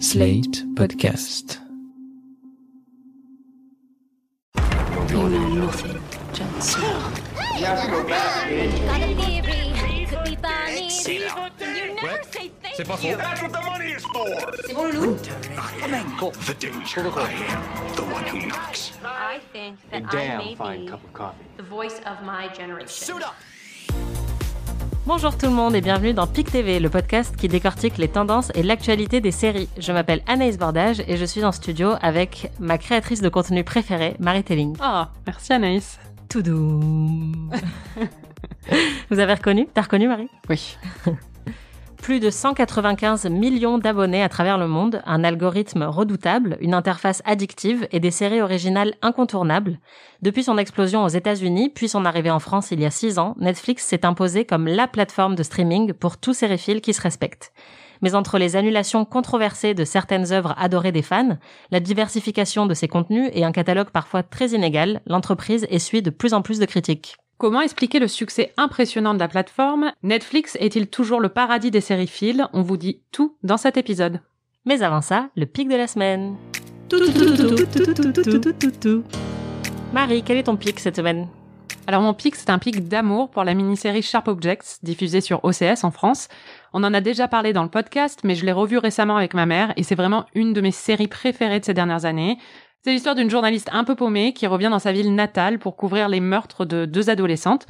Slate Podcast. You know nothing, Johnson. C'est pas faux. That's what the money is for. C'est bon, Loulou? Come on, go. The danger. I am the one who knocks. I think that I may be the voice of my generation. Suit up. Bonjour tout le monde et bienvenue dans PIC TV, le podcast qui décortique les tendances et l'actualité des séries. Je m'appelle Anaïs Bordage et je suis en studio avec ma créatrice de contenu préférée, Marie Telling. Ah, merci Anaïs. Tout doux. Vous avez reconnu? T'as reconnu Marie? Oui. Plus de 195 millions d'abonnés à travers le monde, un algorithme redoutable, une interface addictive et des séries originales incontournables. Depuis son explosion aux États-Unis, puis son arrivée en France il y a 6 ans, Netflix s'est imposé comme la plateforme de streaming pour tous sériphiles qui se respectent. Mais entre les annulations controversées de certaines œuvres adorées des fans, la diversification de ses contenus et un catalogue parfois très inégal, l'entreprise essuie de plus en plus de critiques. Comment expliquer le succès impressionnant de la plateforme? Netflix est-il toujours le paradis des séries sériphiles On vous dit tout dans cet épisode. Mais avant ça, le pic de la semaine. Marie, quel est ton pic cette semaine? Alors mon pic, c'est un pic d'amour pour la mini-série Sharp Objects, diffusée sur OCS en France. On en a déjà parlé dans le podcast, mais je l'ai revue récemment avec ma mère, et c'est vraiment une de mes séries préférées de ces dernières années. C'est l'histoire d'une journaliste un peu paumée qui revient dans sa ville natale pour couvrir les meurtres de deux adolescentes.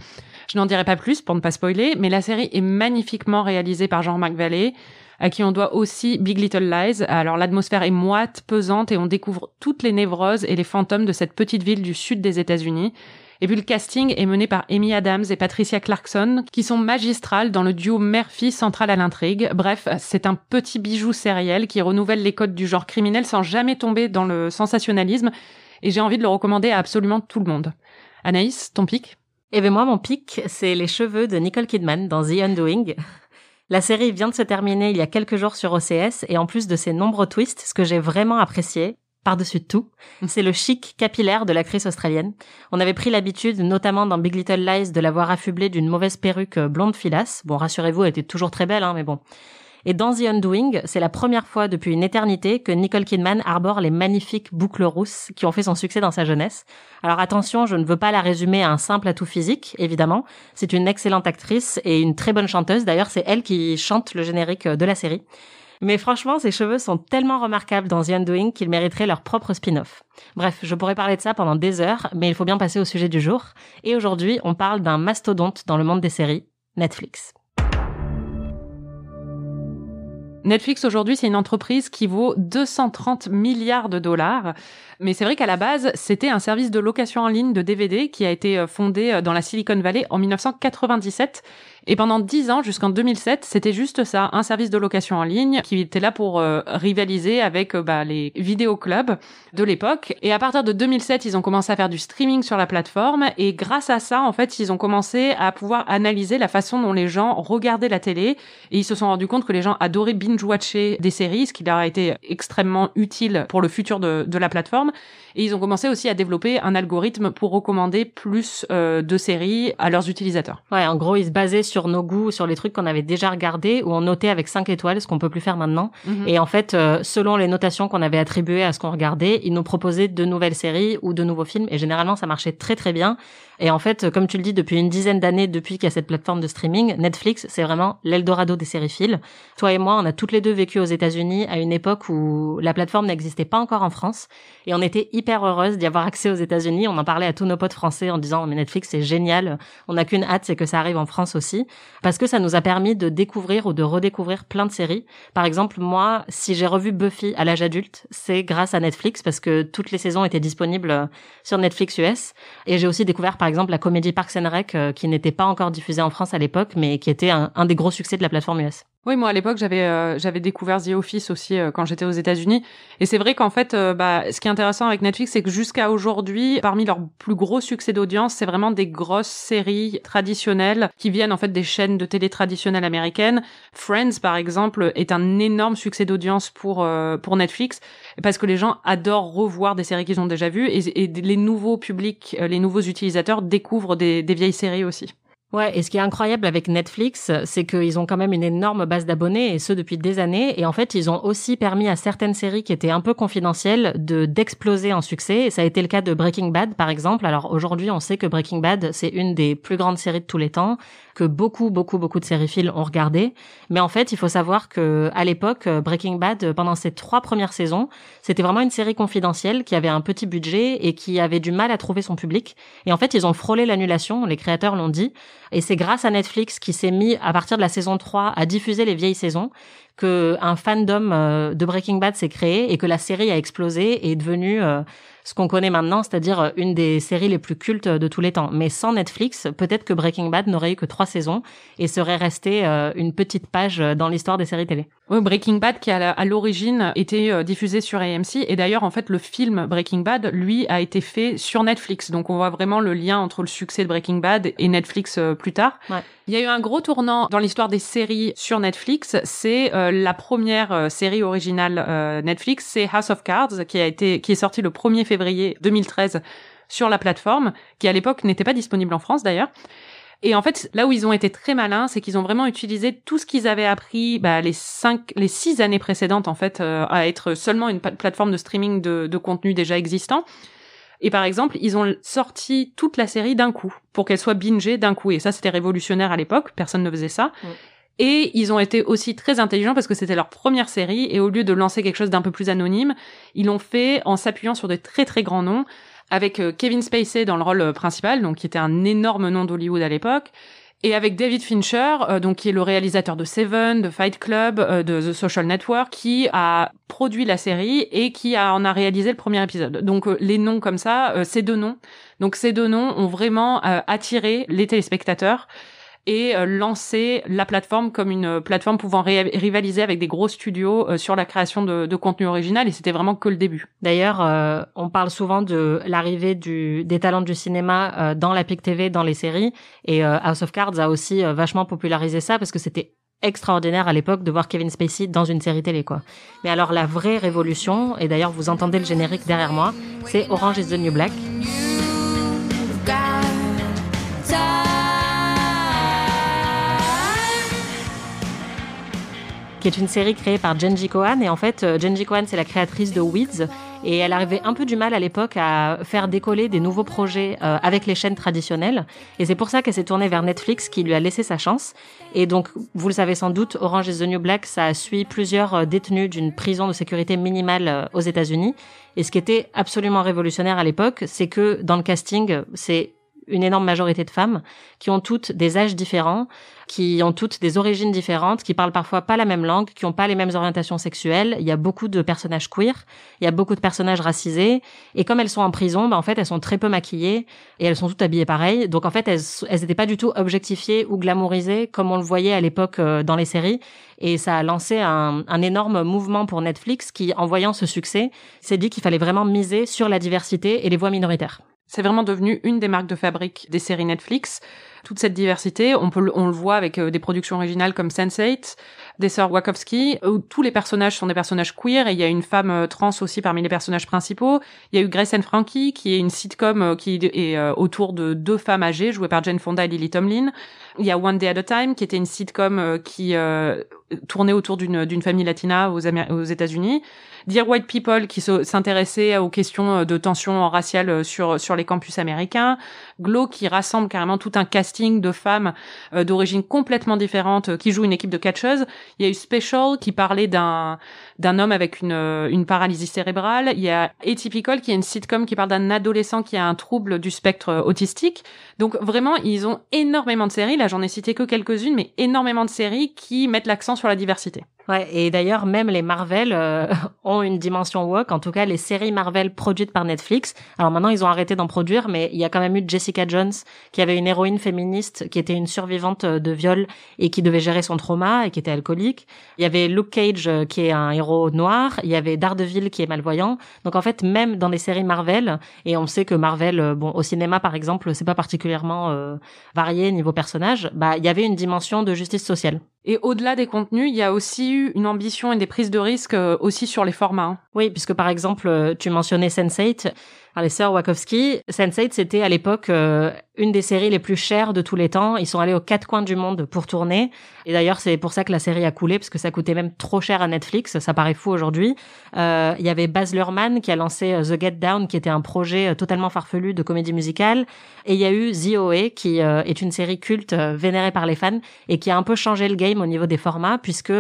Je n'en dirai pas plus pour ne pas spoiler, mais la série est magnifiquement réalisée par Jean-Marc Vallée, à qui on doit aussi Big Little Lies. Alors l'atmosphère est moite, pesante, et on découvre toutes les névroses et les fantômes de cette petite ville du sud des États-Unis. Et puis le casting est mené par Amy Adams et Patricia Clarkson, qui sont magistrales dans le duo mère-fille central à l'intrigue. Bref, c'est un petit bijou sériel qui renouvelle les codes du genre criminel sans jamais tomber dans le sensationnalisme. Et j'ai envie de le recommander à absolument tout le monde. Anaïs, ton pic? Eh bien moi, mon pic, c'est les cheveux de Nicole Kidman dans The Undoing. La série vient de se terminer il y a quelques jours sur OCS et en plus de ses nombreux twists, ce que j'ai vraiment apprécié, par-dessus tout, c'est le chic capillaire de l'actrice australienne. On avait pris l'habitude, notamment dans Big Little Lies, de l'avoir affublée d'une mauvaise perruque blonde filasse. Bon, rassurez-vous, elle était toujours très belle, hein, mais bon. Et dans The Undoing, c'est la première fois depuis une éternité que Nicole Kidman arbore les magnifiques boucles rousses qui ont fait son succès dans sa jeunesse. Alors attention, je ne veux pas la résumer à un simple atout physique, évidemment. C'est une excellente actrice et une très bonne chanteuse. D'ailleurs, c'est elle qui chante le générique de la série. Mais franchement, ses cheveux sont tellement remarquables dans The Undoing qu'ils mériteraient leur propre spin-off. Bref, je pourrais parler de ça pendant des heures, mais il faut bien passer au sujet du jour. Et aujourd'hui, on parle d'un mastodonte dans le monde des séries, Netflix. Netflix aujourd'hui, c'est une entreprise qui vaut 230 milliards de dollars. Mais c'est vrai qu'à la base, c'était un service de location en ligne de DVD qui a été fondé dans la Silicon Valley en 1997. Et pendant 10 ans, jusqu'en 2007, c'était juste ça, un service de location en ligne qui était là pour euh, rivaliser avec euh, bah, les vidéoclubs de l'époque. Et à partir de 2007, ils ont commencé à faire du streaming sur la plateforme. Et grâce à ça, en fait, ils ont commencé à pouvoir analyser la façon dont les gens regardaient la télé. Et ils se sont rendus compte que les gens adoraient binge-watcher des séries, ce qui leur a été extrêmement utile pour le futur de, de la plateforme. Et ils ont commencé aussi à développer un algorithme pour recommander plus euh, de séries à leurs utilisateurs. Ouais, en gros, ils se basaient sur nos goûts, sur les trucs qu'on avait déjà regardés, ou on notait avec 5 étoiles, ce qu'on peut plus faire maintenant. Mhm. Et en fait, euh, selon les notations qu'on avait attribuées à ce qu'on regardait, ils nous proposaient de nouvelles séries ou de nouveaux films. Et généralement, ça marchait très très bien. Et en fait, comme tu le dis, depuis une dizaine d'années, depuis qu'il y a cette plateforme de streaming, Netflix, c'est vraiment l'Eldorado des sériphiles. Toi et moi, on a toutes les deux vécu aux États-Unis à une époque où la plateforme n'existait pas encore en France. Et on était hyper heureuses d'y avoir accès aux États-Unis. On en parlait à tous nos potes français en disant, mais Netflix, c'est génial. On n'a qu'une hâte, c'est que ça arrive en France aussi. Parce que ça nous a permis de découvrir ou de redécouvrir plein de séries. Par exemple, moi, si j'ai revu Buffy à l'âge adulte, c'est grâce à Netflix parce que toutes les saisons étaient disponibles sur Netflix US. Et j'ai aussi découvert, par exemple, la comédie Parks and Rec, euh, qui n'était pas encore diffusée en France à l'époque, mais qui était un, un des gros succès de la plateforme US. Oui, moi à l'époque j'avais euh, j'avais découvert The Office aussi euh, quand j'étais aux États-Unis et c'est vrai qu'en fait euh, bah ce qui est intéressant avec Netflix c'est que jusqu'à aujourd'hui parmi leurs plus gros succès d'audience c'est vraiment des grosses séries traditionnelles qui viennent en fait des chaînes de télé traditionnelles américaines. Friends par exemple est un énorme succès d'audience pour euh, pour Netflix parce que les gens adorent revoir des séries qu'ils ont déjà vues et, les nouveaux publics, euh, les nouveaux utilisateurs découvrent des vieilles séries aussi. Ouais, et ce qui est incroyable avec Netflix, c'est qu'ils ont quand même une énorme base d'abonnés, et ce depuis des années. Et en fait, ils ont aussi permis à certaines séries qui étaient un peu confidentielles de d'exploser en succès. Et ça a été le cas de Breaking Bad, par exemple. Alors aujourd'hui, on sait que Breaking Bad, c'est une des plus grandes séries de tous les temps, que beaucoup, beaucoup, beaucoup de sériphiles ont regardé. Mais en fait, il faut savoir que à l'époque, Breaking Bad, pendant ses trois premières saisons, c'était vraiment une série confidentielle qui avait un petit budget et qui avait du mal à trouver son public. Et en fait, ils ont frôlé l'annulation. Les créateurs l'ont dit. Et c'est grâce à Netflix qui s'est mis, à partir de la saison 3, à diffuser les vieilles saisons, que un fandom euh, de Breaking Bad s'est créé et que la série a explosé et est devenue euh, ce qu'on connaît maintenant, c'est-à-dire euh, une des séries les plus cultes de tous les temps. Mais sans Netflix, peut-être que Breaking Bad n'aurait eu que trois saisons et serait resté une petite page dans l'histoire des séries télé. Oui, Breaking Bad qui à l'origine était diffusé sur AMC et d'ailleurs en fait le film Breaking Bad lui a été fait sur Netflix. Donc on voit vraiment le lien entre le succès de Breaking Bad et Netflix plus tard. Ouais. Il y a eu un gros tournant dans l'histoire des séries sur Netflix. C'est euh, la première euh, série originale euh, Netflix, c'est House of Cards, qui a été, qui est sorti le 1er février 2013 sur la plateforme, qui à l'époque n'était pas disponible en France d'ailleurs. Et en fait, là où ils ont été très malins, c'est qu'ils ont vraiment utilisé tout ce qu'ils avaient appris bah, les cinq, les six années précédentes en fait, à être seulement une plateforme de streaming de, de contenu déjà existant. Et par exemple, ils ont sorti toute la série d'un coup pour qu'elle soit bingée d'un coup. Et ça, c'était révolutionnaire à l'époque. Personne ne faisait ça. Et ils ont été aussi très intelligents parce que c'était leur première série et au lieu de lancer quelque chose d'un peu plus anonyme, ils l'ont fait en s'appuyant sur de très très grands noms avec euh, Kevin Spacey dans le rôle euh, principal, donc qui était un énorme nom d'Hollywood à l'époque, et avec David Fincher, euh, donc qui est le réalisateur de Seven, de Fight Club, de The Social Network, qui a produit la série et qui en a réalisé le premier épisode. Donc les noms comme ça, ces deux noms, donc ces deux noms ont vraiment attiré les téléspectateurs et euh, lancer la plateforme comme une plateforme pouvant rivaliser avec des gros studios euh, sur la création de, de, contenu original et c'était vraiment que le début. D'ailleurs, euh, on parle souvent de l'arrivée du, des talents du cinéma dans la PIC TV, dans les séries et House of Cards a aussi vachement popularisé ça parce que c'était extraordinaire à l'époque de voir Kevin Spacey dans une série télé quoi. Mais alors la vraie révolution et d'ailleurs vous entendez le générique derrière moi, c'est Orange is the New Black. Qui est une série créée par Jenji Kohan. Et en fait, euh, Jenji Kohan, c'est la créatrice de Weeds. Et elle arrivait un peu du mal à l'époque à faire décoller des nouveaux projets euh, avec les chaînes traditionnelles. Et c'est pour ça qu'elle s'est tournée vers Netflix qui lui a laissé sa chance. Et donc, vous le savez sans doute, Orange is the New Black, ça suit plusieurs euh, détenus d'une prison de sécurité minimale aux États-Unis. Et ce qui était absolument révolutionnaire à l'époque, c'est que dans le casting, c'est une énorme majorité de femmes qui ont toutes des âges différents, qui ont toutes des origines différentes, qui parlent parfois pas la même langue, qui ont pas les mêmes orientations sexuelles. Il y a beaucoup de personnages queer, il y a beaucoup de personnages racisés, et comme elles sont en prison, bah en fait elles sont très peu maquillées et elles sont toutes habillées pareil. Donc en fait elles elles n'étaient pas du tout objectifiées ou glamourisées comme on le voyait à l'époque euh, dans les séries. Et ça a lancé un, un énorme mouvement pour Netflix qui, en voyant ce succès, s'est dit qu'il fallait vraiment miser sur la diversité et les voix minoritaires. C'est vraiment devenu une des marques de fabrique des séries Netflix. Toute cette diversité, on peut, on le voit avec euh, des productions originales comme Sense8, des sœurs Wachowski, où tous les personnages sont des personnages queer et il y a une femme euh, trans aussi parmi les personnages principaux. Il y a eu Grace and Frankie, qui est une sitcom euh, qui est autour de deux femmes âgées, jouées par Jane Fonda et Lily Tomlin. Il y a One Day at a Time, qui était une sitcom qui tournait autour d'une d'une famille latina aux, aux États-Unis. Dear White People qui s'intéressait aux questions de tension raciale euh, sur sur les campus américains, Glow qui rassemble carrément tout un casting de femmes euh, d'origine complètement différente qui jouent une équipe de catcheuses. Il y a eu Special qui parlait d'un d'un homme avec une une paralysie cérébrale. Il y a Atypical qui est une sitcom qui parle d'un adolescent qui a un trouble du spectre autistique. Donc vraiment, ils ont énormément de séries. Là, j'en ai cité que quelques-unes, mais énormément de séries qui mettent l'accent sur la diversité. Ouais, et d'ailleurs même les Marvel euh, ont une dimension woke. En tout cas, les séries Marvel produites par Netflix. Alors maintenant, ils ont arrêté d'en produire, mais il y a quand même eu Jessica Jones, qui avait une héroïne féministe, qui était une survivante de viol et qui devait gérer son trauma et qui était alcoolique. Il y avait Luke Cage, euh, qui est un héros noir. Il y avait Daredevil, qui est malvoyant. Donc en fait, même dans les séries Marvel, et on sait que Marvel, euh, bon, au cinéma par exemple, c'est pas particulièrement euh, varié niveau personnage. Bah, il y avait une dimension de justice sociale. Et au-delà des contenus, il y a aussi eu une ambition et des prises de risques aussi sur les formats. Hein. Oui, puisque par exemple, tu mentionnais Sense8. Les sœurs Wachowski, Sense8, c'était à l'époque euh, une des séries les plus chères de tous les temps. Ils sont allés aux quatre coins du monde pour tourner. Et d'ailleurs, c'est pour ça que la série a coulé, parce que ça coûtait même trop cher à Netflix. Ça paraît fou aujourd'hui. Euh, Il y avait Baz Luhrmann qui a lancé euh, The Get Down, qui était un projet euh, totalement farfelu de comédie musicale. Et il y a eu The OA, qui est une série culte vénérée par les fans et qui a un peu changé le game au niveau des formats, puisque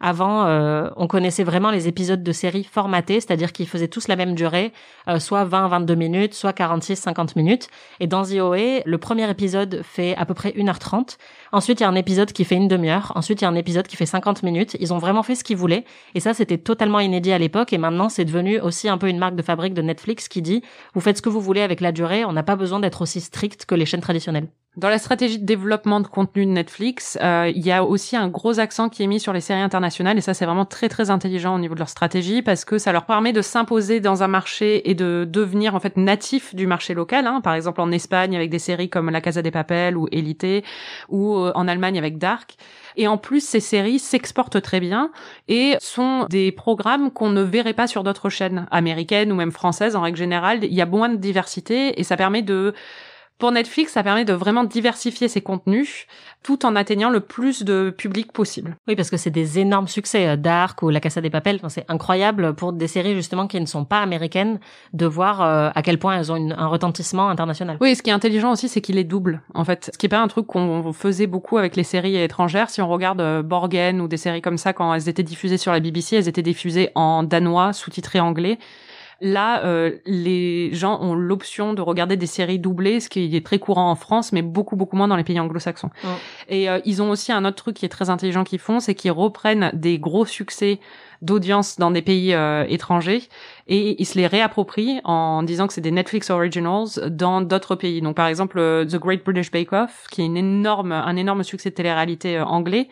avant, on connaissait vraiment les épisodes de séries formatés, c'est-à-dire qu'ils faisaient tous la même durée, soit 20-22 minutes, soit 46-50 minutes. Et dans OA, le premier épisode fait à peu près 1h30. Ensuite, il y a un épisode qui fait une demi-heure. Ensuite, il y a un épisode qui fait 50 minutes. Ils ont vraiment fait ce qu'ils voulaient. Et ça, c'était totalement inédit à l'époque. Et maintenant, c'est devenu aussi un peu une marque de fabrique de Netflix qui dit, vous faites ce que vous voulez avec la durée. On n'a pas besoin d'être aussi strict que les chaînes traditionnelles. Dans la stratégie de développement de contenu de Netflix, euh, il y a aussi un gros accent qui est mis sur les séries internationales et ça c'est vraiment très très intelligent au niveau de leur stratégie parce que ça leur permet de s'imposer dans un marché et de devenir en fait natif du marché local. Hein. Par exemple en Espagne avec des séries comme La Casa des Papel ou Élité ou euh, en Allemagne avec Dark. Et en plus, ces séries s'exportent très bien et sont des programmes qu'on ne verrait pas sur d'autres chaînes américaines ou même françaises en règle générale. Il y a moins de diversité et ça permet de pour Netflix, ça permet de vraiment diversifier ses contenus tout en atteignant le plus de public possible. Oui, parce que c'est des énormes succès. euh, Dark ou La Casa des Papel, Enfin, c'est incroyable pour des séries justement qui ne sont pas américaines de voir euh, à quel point elles ont une- un retentissement international. Oui, ce qui est intelligent aussi, c'est qu'il est double, en fait. Ce qui est pas un truc qu'on faisait beaucoup avec les séries étrangères. Si on regarde euh, Borgen ou des séries comme ça, quand elles étaient diffusées sur la BBC, elles étaient diffusées en danois, sous-titrées anglais. Là, euh, les gens ont l'option de regarder des séries doublées, ce qui est très courant en France, mais beaucoup beaucoup moins dans les pays anglo-saxons. Et euh, ils ont aussi un autre truc qui est très intelligent qu'ils font, c'est qu'ils reprennent des gros succès d'audience dans des pays euh, étrangers et ils se les réapproprient en disant que c'est des Netflix originals dans d'autres pays. Donc par exemple euh, The Great British Bake Off, qui est une énorme, un énorme succès de télé-réalité euh, anglais.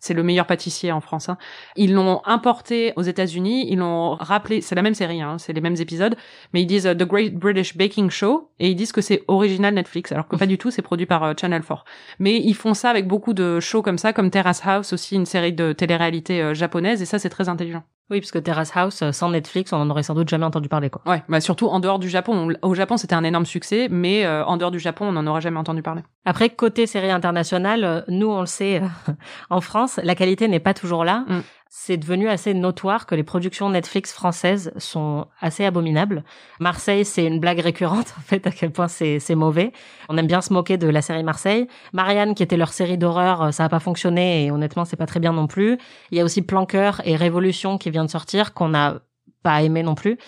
C'est le meilleur pâtissier en France. hein. Ils l'ont importé aux États-Unis, ils l'ont rappelé, c'est la même série, hein, c'est les mêmes épisodes, mais ils disent euh, The Great British Baking Show et ils disent que c'est original Netflix, alors que pas du tout, c'est produit par euh, Channel 4. Mais ils font ça avec beaucoup de shows comme ça, comme Terrace House aussi, une série de télé-réalité euh, japonaise, et ça c'est très intelligent. Oui, parce que Terrace House, euh, sans Netflix, on en aurait sans doute jamais entendu parler, quoi. Ouais, bah surtout en dehors du Japon. Au Japon, c'était un énorme succès, mais euh, en dehors du Japon, on n'en aurait jamais entendu parler. Après, côté série internationale, euh, nous, on le sait, euh, en France, la qualité n'est pas toujours là. Mm. C'est devenu assez notoire que les productions Netflix françaises sont assez abominables. Marseille, c'est une blague récurrente, en fait, à quel point c'est mauvais. On aime bien se moquer de la série Marseille. Marianne, qui était leur série d'horreur, euh, ça n'a pas fonctionné et honnêtement, c'est pas très bien non plus. Il y a aussi Planqueur et Révolution qui vient de sortir, qu'on n'a pas aimé non plus.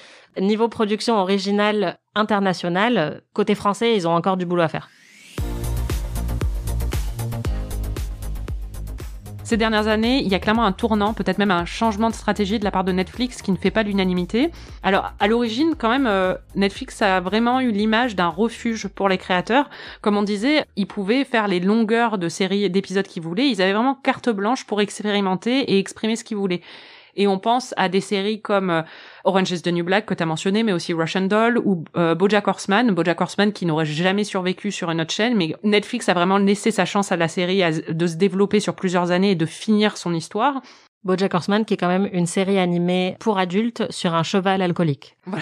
Niveau production originale internationale, côté français, ils ont encore du boulot à faire. Ces dernières années, il y a clairement un tournant, peut-être même un changement de stratégie de la part de Netflix qui ne fait pas l'unanimité. Alors, à l'origine, quand même, euh, Netflix a vraiment eu l'image d'un refuge pour les créateurs. Comme on disait, ils pouvaient faire les longueurs de séries et d'épisodes qu'ils voulaient. Ils avaient vraiment carte blanche pour expérimenter et exprimer ce qu'ils voulaient. Et on pense à des séries comme euh, Orange is the New Black que tu as mentionné, mais aussi Russian Doll ou euh, BoJack Horseman. BoJack Horseman qui n'aurait jamais survécu sur une autre chaîne, mais Netflix a vraiment laissé sa chance à la série de se développer sur plusieurs années et de finir son histoire. BoJack Horseman, qui est quand même une série animée pour adultes sur un cheval alcoolique,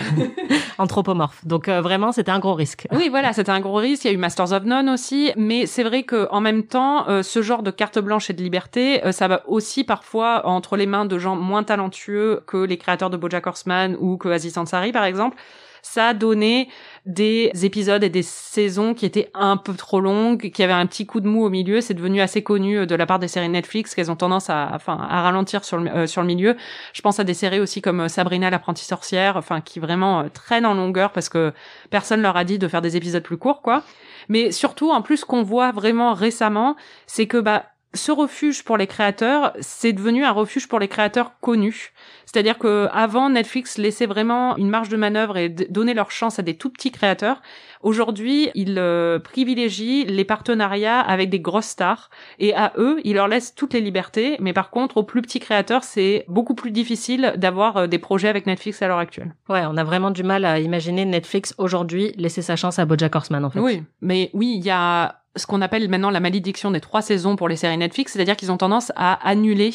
anthropomorphe. Donc euh, vraiment, c'était un gros risque. Oui, voilà, c'était un gros risque. Il y a eu Masters of None aussi, mais c'est vrai que en même temps, euh, ce genre de carte blanche et de liberté, euh, ça va aussi parfois entre les mains de gens moins talentueux que les créateurs de BoJack Horseman ou que Aziz Ansari, par exemple. Ça donné des épisodes et des saisons qui étaient un peu trop longues, qui avaient un petit coup de mou au milieu. C'est devenu assez connu euh, de la part des séries Netflix qu'elles ont tendance à, enfin, à ralentir sur le, euh, sur le milieu. Je pense à des séries aussi comme euh, Sabrina l'apprentie sorcière, enfin, qui vraiment euh, traînent en longueur parce que personne leur a dit de faire des épisodes plus courts, quoi. Mais surtout, en plus, qu'on voit vraiment récemment, c'est que, bah, ce refuge pour les créateurs, c'est devenu un refuge pour les créateurs connus. C'est-à-dire que avant Netflix laissait vraiment une marge de manœuvre et donnait leur chance à des tout petits créateurs. Aujourd'hui, ils euh, privilégient les partenariats avec des grosses stars et à eux, ils leur laissent toutes les libertés. Mais par contre, aux plus petits créateurs, c'est beaucoup plus difficile d'avoir euh, des projets avec Netflix à l'heure actuelle. Ouais, on a vraiment du mal à imaginer Netflix aujourd'hui laisser sa chance à BoJack Horseman, en fait. Oui, mais oui, il y a ce qu'on appelle maintenant la malédiction des trois saisons pour les séries Netflix, c'est-à-dire qu'ils ont tendance à annuler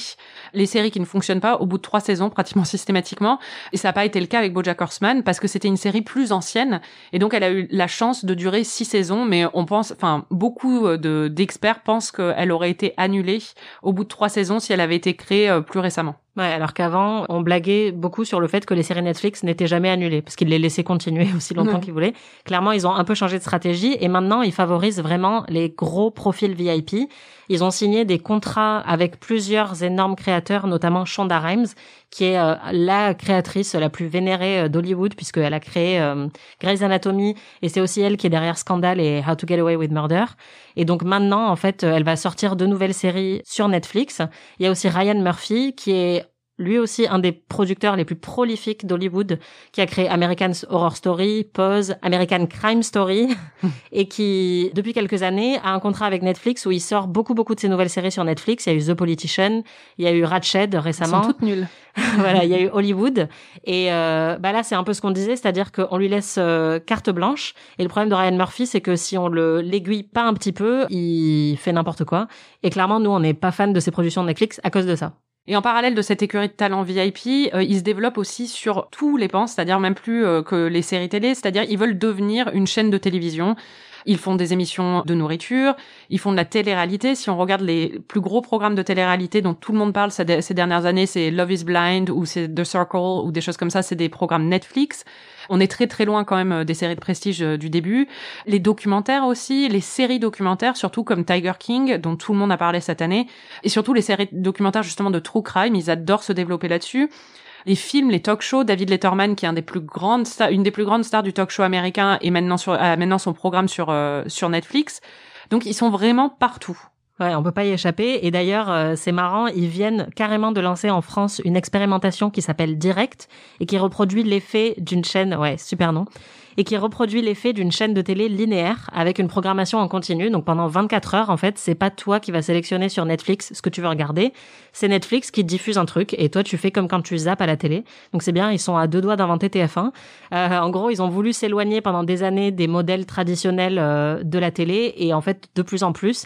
les séries qui ne fonctionnent pas au bout de trois saisons pratiquement systématiquement. Et ça n'a pas été le cas avec BoJack Horseman parce que c'était une série plus ancienne et donc elle a eu la chance de durer six saisons. Mais on pense, enfin beaucoup de d'experts pensent qu'elle aurait été annulée au bout de trois saisons si elle avait été créée euh, plus récemment. Ouais, alors qu'avant, on blaguait beaucoup sur le fait que les séries Netflix n'étaient jamais annulées, parce qu'ils les laissaient continuer aussi longtemps Ouais. qu'ils voulaient. Clairement, ils ont un peu changé de stratégie, et maintenant, ils favorisent vraiment les gros profils VIP. Ils ont signé des contrats avec plusieurs énormes créateurs, notamment Shonda Rhimes, qui est euh, la créatrice la plus vénérée euh, d'Hollywood, puisqu'elle a créé euh, Grey's Anatomy, et c'est aussi elle qui est derrière Scandal et How to Get Away with Murder. Et donc maintenant, en fait, euh, elle va sortir de nouvelles séries sur Netflix. Il y a aussi Ryan Murphy, qui est lui aussi un des producteurs les plus prolifiques d'Hollywood, qui a créé American Horror Story, Pose, American Crime Story, et qui, depuis quelques années, a un contrat avec Netflix où il sort beaucoup, beaucoup de ses nouvelles séries sur Netflix. Il y a eu The Politician, il y a eu Ratched Elles récemment. sont toutes nulles. voilà, il y a eu Hollywood. Et euh, bah là, c'est un peu ce qu'on disait, c'est-à-dire qu'on lui laisse euh, carte blanche. Et le problème de Ryan Murphy, c'est que si on le l'aiguille pas un petit peu, il fait n'importe quoi. Et clairement, nous, on n'est pas fan de ses productions de Netflix à cause de ça. Et en parallèle de cette écurie de talent VIP, euh, ils se développent aussi sur tous les pans, c'est-à-dire même plus euh, que les séries télé, c'est-à-dire ils veulent devenir une chaîne de télévision. Ils font des émissions de nourriture, ils font de la télé-réalité. Si on regarde les plus gros programmes de télé-réalité dont tout le monde parle ces dernières années, c'est Love is Blind ou c'est The Circle ou des choses comme ça, c'est des programmes Netflix. On est très très loin quand même euh, des séries de prestige euh, du début. Les documentaires aussi, les séries documentaires, surtout comme Tiger King, dont tout le monde a parlé cette année, et surtout les séries documentaires justement de true crime, ils adorent se développer là-dessus. Les films, les talk shows, David Letterman, qui est un des plus grandes stars, une des plus grandes stars du talk show américain, et maintenant sur, a maintenant son programme sur euh, sur Netflix. Donc ils sont vraiment partout. Ouais, on peut pas y échapper. Et d'ailleurs, euh, c'est marrant, ils viennent carrément de lancer en France une expérimentation qui s'appelle Direct et qui reproduit l'effet d'une chaîne, ouais, super nom, et qui reproduit l'effet d'une chaîne de télé linéaire avec une programmation en continu. Donc pendant 24 heures, en fait, c'est pas toi qui vas sélectionner sur Netflix ce que tu veux regarder, c'est Netflix qui diffuse un truc et toi tu fais comme quand tu zappes à la télé. Donc c'est bien, ils sont à deux doigts d'inventer TF1. Euh, en gros, ils ont voulu s'éloigner pendant des années des modèles traditionnels euh, de la télé et en fait, de plus en plus,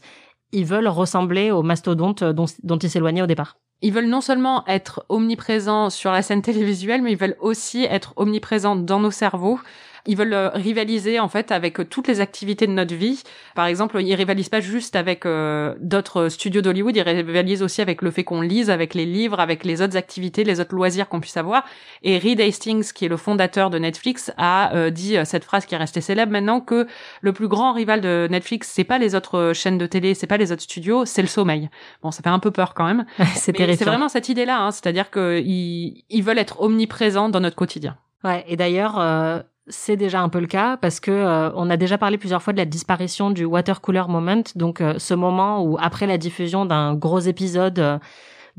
ils veulent ressembler aux mastodontes dont, dont ils s'éloignaient au départ. Ils veulent non seulement être omniprésents sur la scène télévisuelle, mais ils veulent aussi être omniprésents dans nos cerveaux. Ils veulent euh, rivaliser en fait avec euh, toutes les activités de notre vie. Par exemple, ils rivalisent pas juste avec euh, d'autres studios d'Hollywood, ils rivalisent aussi avec le fait qu'on lise, avec les livres, avec les autres activités, les autres loisirs qu'on puisse avoir. Et Reed Hastings, qui est le fondateur de Netflix, a euh, dit cette phrase qui est restée célèbre maintenant que le plus grand rival de Netflix, c'est pas les autres chaînes de télé, c'est pas les autres studios, c'est le sommeil. Bon, ça fait un peu peur quand même. c'est C'est vraiment cette idée-là, hein, c'est-à-dire qu'ils ils veulent être omniprésents dans notre quotidien. Ouais, et d'ailleurs, euh, c'est déjà un peu le cas parce que euh, on a déjà parlé plusieurs fois de la disparition du water cooler moment, donc euh, ce moment où après la diffusion d'un gros épisode euh,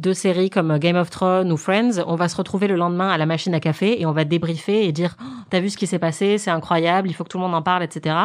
de séries comme Game of Thrones ou Friends, on va se retrouver le lendemain à la machine à café et on va débriefer et dire Oh, t'as vu ce qui s'est passé, c'est incroyable, il faut que tout le monde en parle, etc.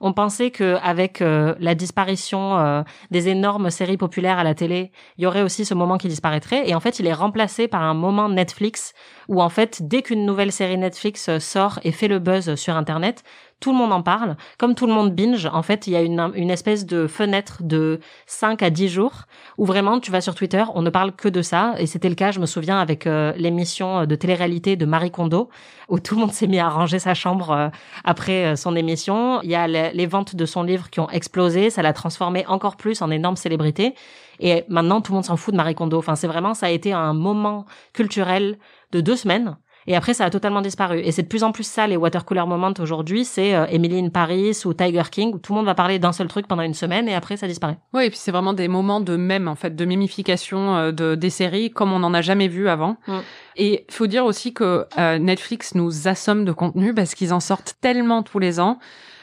On pensait que avec euh, la disparition euh, des énormes séries populaires à la télé, il y aurait aussi ce moment qui disparaîtrait et en fait il est remplacé par un moment Netflix où en fait dès qu'une nouvelle série Netflix euh, sort et fait le buzz sur internet, tout le monde en parle. Comme tout le monde binge, en fait, il y a une, une espèce de fenêtre de 5 à 10 jours où vraiment tu vas sur Twitter, on ne parle que de ça. Et c'était le cas, je me souviens, avec euh, l'émission de télé-réalité de Marie Kondo, où tout le monde s'est mis à ranger sa chambre euh, après euh, son émission. Il y a les, les ventes de son livre qui ont explosé, ça l'a transformé encore plus en énorme célébrité. Et maintenant, tout le monde s'en fout de Marie Kondo. Enfin, c'est vraiment, ça a été un moment culturel de deux semaines. Et après, ça a totalement disparu. Et c'est de plus en plus ça, les water cooler moments aujourd'hui. C'est euh, Emily in Paris ou Tiger King, où tout le monde va parler d'un seul truc pendant une semaine et après, ça disparaît. Oui, et puis c'est vraiment des moments de mème, en fait, de mémification euh, de, des séries comme on n'en a jamais vu avant. Mm. Et il faut dire aussi que euh, Netflix nous assomme de contenu parce qu'ils en sortent tellement tous les ans.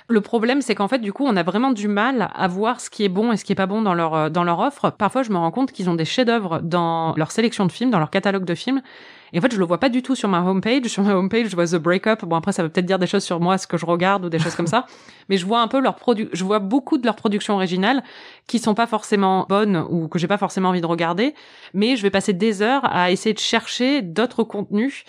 Le problème, c'est qu'en fait, du coup, on a vraiment du mal à voir ce qui est bon et ce qui est pas bon dans leur euh, dans leur offre. Parfois, je me rends compte qu'ils ont des chefs-d'œuvre dans leur sélection de films, dans leur catalogue de films. Et en fait, je le vois pas du tout sur ma homepage. Sur ma homepage, je vois The Breakup. Bon, après, ça veut peut-être dire des choses sur moi, ce que je regarde ou des choses comme ça. Mais je vois un peu leur produ, je vois beaucoup de leurs productions originales qui sont pas forcément bonnes ou que j'ai pas forcément envie de regarder. Mais je vais passer des heures à essayer de chercher d'autres contenus.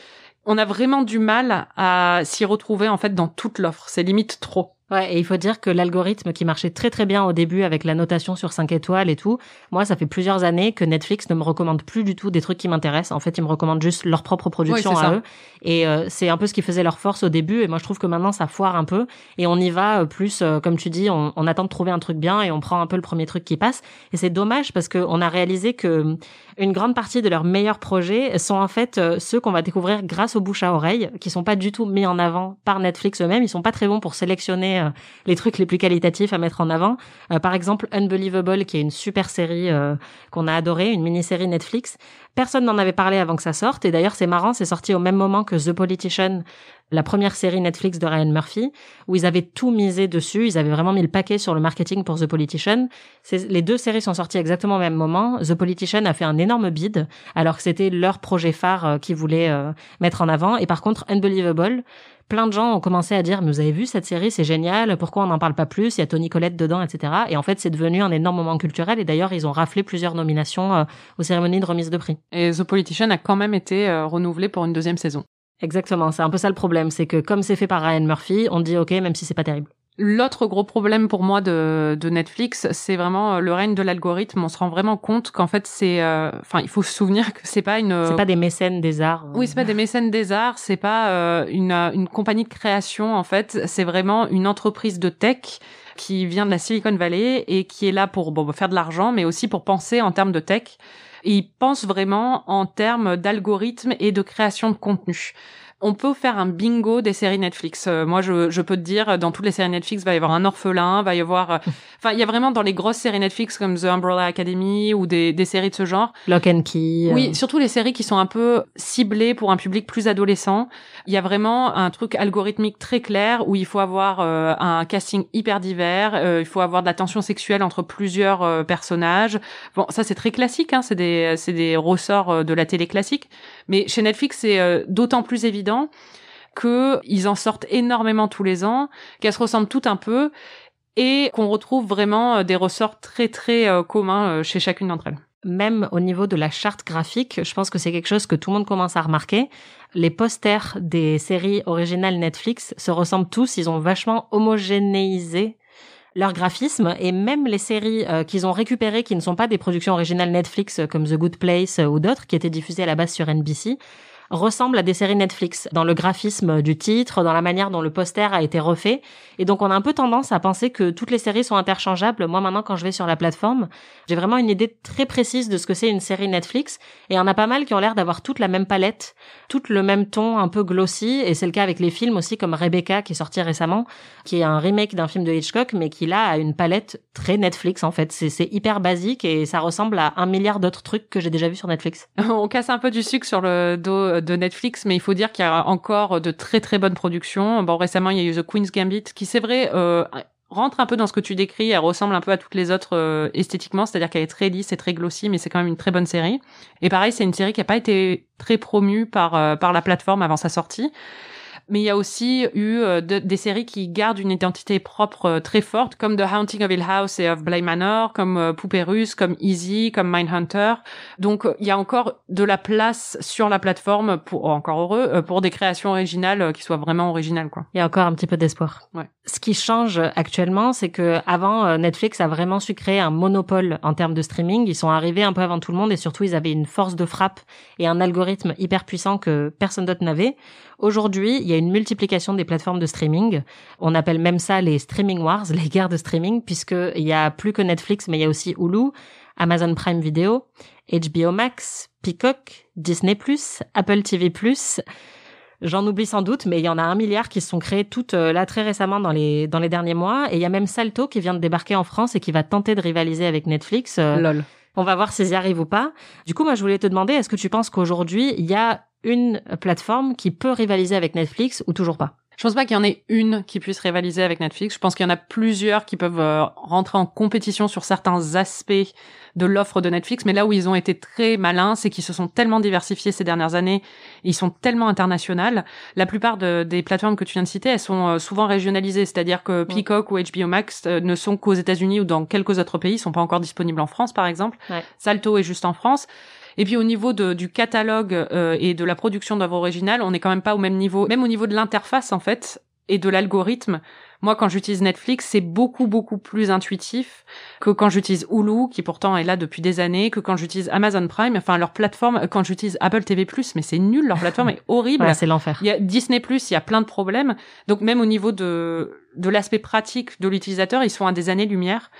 On a vraiment du mal à s'y retrouver, en fait, dans toute l'offre. C'est limite trop. Ouais, et il faut dire que l'algorithme qui marchait très très bien au début avec la notation sur 5 étoiles et tout, moi ça fait plusieurs années que Netflix ne me recommande plus du tout des trucs qui m'intéressent. En fait, ils me recommandent juste leur propre production Oui, à ça. eux. Et euh, c'est un peu ce qui faisait leur force au début. Et moi je trouve que maintenant ça foire un peu. Et on y va euh, plus, euh, comme tu dis, on, on attend de trouver un truc bien et on prend un peu le premier truc qui passe. Et c'est dommage parce qu'on a réalisé que une grande partie de leurs meilleurs projets sont en fait ceux qu'on va découvrir grâce au bouche à oreille, qui sont pas du tout mis en avant par Netflix eux-mêmes. Ils sont pas très bons pour sélectionner euh, les trucs les plus qualitatifs à mettre en avant. Euh, par exemple, Unbelievable, qui est une super série euh, qu'on a adorée, une mini-série Netflix. Personne n'en avait parlé avant que ça sorte. Et d'ailleurs, c'est marrant, c'est sorti au même moment que The Politician, la première série Netflix de Ryan Murphy, où ils avaient tout misé dessus. Ils avaient vraiment mis le paquet sur le marketing pour The Politician. Les deux séries sont sorties exactement au même moment. The Politician a fait un énorme bid, alors que c'était leur projet phare euh, qu'ils voulaient euh, mettre en avant. Et par contre, Unbelievable, plein de gens ont commencé à dire, mais vous avez vu cette série, c'est génial, pourquoi on n'en parle pas plus, il y a Tony Collette dedans, etc. Et en fait, c'est devenu un énorme moment culturel. Et d'ailleurs, ils ont raflé plusieurs nominations euh, aux cérémonies de remise de prix. Et The Politician a quand même été renouvelé pour une deuxième saison. Exactement, c'est un peu ça le problème, c'est que comme c'est fait par Ryan Murphy, on dit ok, même si c'est pas terrible. L'autre gros problème pour moi de, de Netflix, c'est vraiment euh, le règne de l'algorithme. On se rend vraiment compte qu'en fait, c'est, euh, enfin, il faut se souvenir que c'est pas une, C'est pas des mécènes des arts. euh. Oui, c'est pas des mécènes des arts, c'est pas euh, une, euh, une compagnie de création en fait, c'est vraiment une entreprise de tech qui vient de la Silicon Valley et qui est là pour bon, faire de l'argent, mais aussi pour penser en termes de tech. Et ils pensent vraiment en termes d'algorithme et de création de contenu. On peut faire un bingo des séries Netflix. Euh, moi, je, je peux te dire, dans toutes les séries Netflix, va y avoir un orphelin, va y avoir... euh, Enfin, il y a vraiment dans les grosses séries Netflix comme The Umbrella Academy ou des, des séries de ce genre, Lock and Key. oui, euh, surtout les séries qui sont un peu ciblées pour un public plus adolescent. Il y a vraiment un truc algorithmique très clair où il faut avoir euh, un casting hyper divers, il faut avoir de la tension sexuelle entre plusieurs personnages. Bon, ça c'est très classique, hein, c'est des c'est des ressorts de la télé classique. Mais chez Netflix, c'est d'autant plus évident que ils en sortent énormément tous les ans, qu'elles se ressemblent toutes un peu et qu'on retrouve vraiment euh, des ressorts très très euh, communs euh, chez chacune d'entre elles. même au niveau de la charte graphique, je pense que c'est quelque chose que tout le monde commence à remarquer. Les posters des séries originales Netflix se ressemblent tous, ils ont vachement homogénéisé leur graphisme et même les séries qu'ils ont récupérées qui ne sont pas des productions originales Netflix comme The Good Place ou d'autres qui étaient diffusées à la base sur NBC ressemblent à des séries Netflix dans le graphisme du titre, dans la manière dont le poster a été refait. Et donc on a un peu tendance à penser que toutes les séries sont interchangeables. Moi maintenant quand je vais sur la plateforme, j'ai vraiment une idée très précise de ce que c'est une série Netflix et il y en a pas mal qui ont l'air d'avoir toute la même palette, tout le même ton un peu glossy et c'est le cas avec les films aussi comme Rebecca qui est sorti récemment, qui est un remake d'un film de Hitchcock mais qui là a une palette très Netflix en fait. C'est hyper basique et ça ressemble à un milliard d'autres trucs que j'ai déjà vus sur Netflix. On casse un peu du sucre sur le dos de Netflix, mais il faut dire qu'il y a encore de très très bonnes productions. Bon, récemment, il y a eu The Queen's Gambit, qui c'est vrai euh, rentre un peu dans ce que tu décris. Elle ressemble un peu à toutes les autres euh, esthétiquement, c'est-à-dire qu'elle est très lisse et très glossy, mais c'est quand même une très bonne série. Et pareil, c'est une série qui a pas été très promue par euh, par la plateforme avant sa sortie. Mais il y a aussi eu euh, de- des séries qui gardent une identité propre euh, très forte, comme The Haunting of Hill House et of Bly Manor, comme euh, Poupée Russe, comme Easy, comme Mindhunter. Donc il y a encore de la place sur la plateforme, pour encore heureux, pour des créations originales qui soient vraiment originales. quoi. Il y a encore un petit peu d'espoir. Ouais. Ce qui change actuellement, c'est que avant Netflix a vraiment su créer un monopole en termes de streaming. Ils sont arrivés un peu avant tout le monde et surtout ils avaient une force de frappe et un algorithme hyper puissant que personne d'autre n'avait. Aujourd'hui, il y a une multiplication des plateformes de streaming. On appelle même ça les streaming wars, les guerres de streaming, puisque il y a plus que Netflix, mais il y a aussi Hulu, Amazon Prime Video, HBO Max, Peacock, Disney+, Apple TV+, J'en oublie sans doute, mais il y en a un milliard qui se sont créés toutes euh, là très récemment dans les dans les derniers mois. Et il y a même Salto qui vient de débarquer en France et qui va tenter de rivaliser avec Netflix. Euh, Lol. on va voir s'ils y arrivent ou pas. Du coup, moi, je voulais te demander, est-ce que tu penses qu'aujourd'hui, il y a une plateforme qui peut rivaliser avec Netflix ou toujours pas Je pense pas qu'il y en ait une qui puisse rivaliser avec Netflix. Je pense qu'il y en a plusieurs qui peuvent euh, rentrer en compétition sur certains aspects de l'offre de Netflix. Mais là où ils ont été très malins, c'est qu'ils se sont tellement diversifiés ces dernières années. Ils sont tellement internationales. La plupart de- des plateformes que tu viens de citer, elles sont euh, souvent régionalisées. C'est-à-dire que Peacock ou HBO Max euh, ne sont qu'aux États-Unis ou dans quelques autres pays. Ils sont pas encore disponibles en France, par exemple. Ouais. Salto est juste en France. Et puis au niveau de, du catalogue euh, et de la production d'œuvres originales, on n'est quand même pas au même niveau. Même au niveau de l'interface, en fait, et de l'algorithme. Moi, quand j'utilise Netflix, c'est beaucoup, beaucoup plus intuitif que quand j'utilise Hulu, qui pourtant est là depuis des années, que quand j'utilise Amazon Prime, enfin, leur plateforme, quand j'utilise Apple TV+, mais c'est nul, leur plateforme est horrible. Ouais, c'est l'enfer. Il y a Disney+, il y a plein de problèmes. Donc, même au niveau de, de l'aspect pratique de l'utilisateur, ils sont à des années-lumière.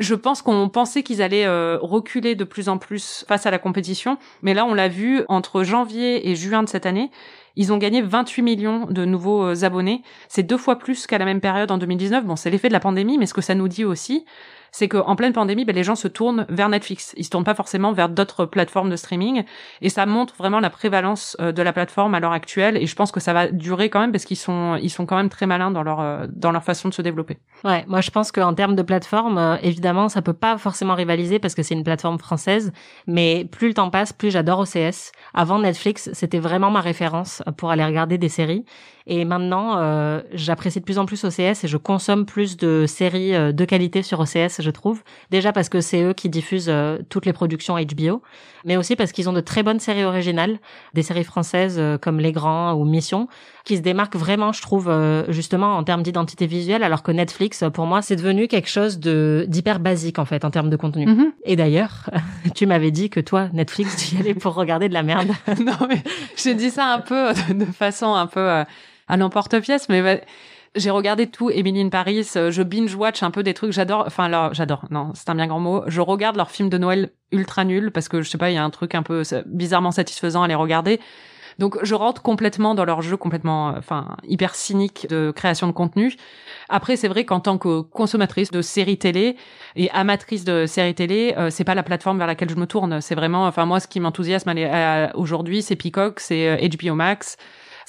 Je pense qu'on pensait qu'ils allaient euh, reculer de plus en plus face à la compétition, mais là on l'a vu entre janvier et juin de cette année, ils ont gagné 28 millions de nouveaux euh, abonnés. C'est deux fois plus qu'à la même période en 2019. Bon, c'est l'effet de la pandémie, mais ce que ça nous dit aussi, c'est qu'en pleine pandémie, ben, les gens se tournent vers Netflix. Ils se tournent pas forcément vers d'autres plateformes de streaming. Et ça montre vraiment la prévalence euh, de la plateforme à l'heure actuelle. Et je pense que ça va durer quand même parce qu'ils sont, ils sont quand même très malins dans leur, euh, dans leur façon de se développer. Ouais, moi je pense qu'en termes de plateforme, euh, évidemment, ça peut pas forcément rivaliser parce que c'est une plateforme française. Mais plus le temps passe, plus j'adore OCS. Avant Netflix, c'était vraiment ma référence pour aller regarder des séries. Et maintenant, euh, j'apprécie de plus en plus OCS et je consomme plus de séries euh, de qualité sur OCS, je trouve. Déjà parce que c'est eux qui diffusent euh, toutes les productions HBO, mais aussi parce qu'ils ont de très bonnes séries originales, des séries françaises euh, comme Les Grands ou Mission, qui se démarquent vraiment, je trouve, euh, justement en termes d'identité visuelle, alors que Netflix, pour moi, c'est devenu quelque chose de d'hyper basique en fait en termes de contenu. Mhm. Et d'ailleurs, tu m'avais dit que toi, Netflix, tu y allais pour regarder de la merde. non, mais j'ai dit ça un peu de, de façon un peu euh, à l'emporte-pièce, mais bah, j'ai regardé tout Emily in Paris, euh, je binge-watch un peu des trucs, j'adore, enfin alors j'adore, non, c'est un bien grand mot, je regarde leurs films de Noël ultra nuls, parce que je sais pas, il y a un truc un peu c'est bizarrement satisfaisant à les regarder. Donc je rentre complètement dans leur jeu, complètement, euh, enfin hyper cynique de création de contenu. Après, c'est vrai qu'en tant que consommatrice de séries télé et amatrice de séries télé, euh, c'est pas la plateforme vers laquelle je me tourne. C'est vraiment, enfin moi, ce qui m'enthousiasme aujourd'hui, c'est Peacock, c'est euh, HBO Max,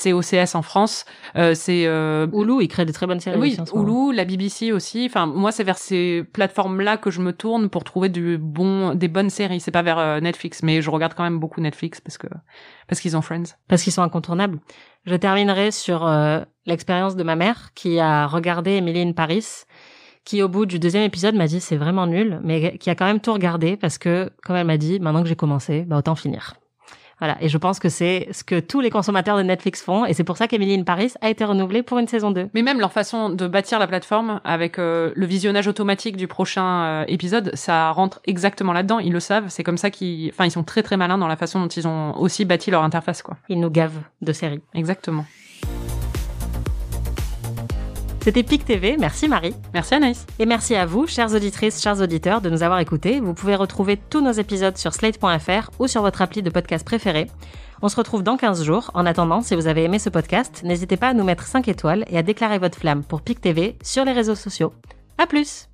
c'est OCS en France, euh, c'est euh, Hulu, ils créent des très bonnes séries. oui, aussi. Hulu, la BBC aussi. Enfin, moi, c'est vers ces plateformes-là que je me tourne pour trouver du bon, des bonnes séries. C'est pas vers euh, Netflix, mais je regarde quand même beaucoup Netflix parce que parce qu'ils ont Friends. parce qu'ils sont incontournables. Je terminerai sur euh, l'expérience de ma mère qui a regardé Emily in Paris, qui au bout du deuxième épisode m'a dit c'est vraiment nul, mais qui a quand même tout regardé parce que, comme elle m'a dit, maintenant que j'ai commencé, bah autant finir. Voilà, et je pense que c'est ce que tous les consommateurs de Netflix font, et c'est pour ça qu'Emily in Paris a été renouvelée pour une saison 2. Mais même leur façon de bâtir la plateforme avec euh, le visionnage automatique du prochain euh, épisode, ça rentre exactement là-dedans. Ils le savent. C'est comme ça qu'ils, enfin, ils sont très très malins dans la façon dont ils ont aussi bâti leur interface, quoi. Ils nous gavent de séries. Exactement. C'était PIC TV, merci Marie. Merci Anaïs. Et merci à vous, chères auditrices, chers auditeurs, de nous avoir écoutés. Vous pouvez retrouver tous nos épisodes sur slate.fr ou sur votre appli de podcast préféré. On se retrouve dans 15 jours. En attendant, si vous avez aimé ce podcast, n'hésitez pas à nous mettre 5 étoiles et à déclarer votre flamme pour PIC TV sur les réseaux sociaux. À plus!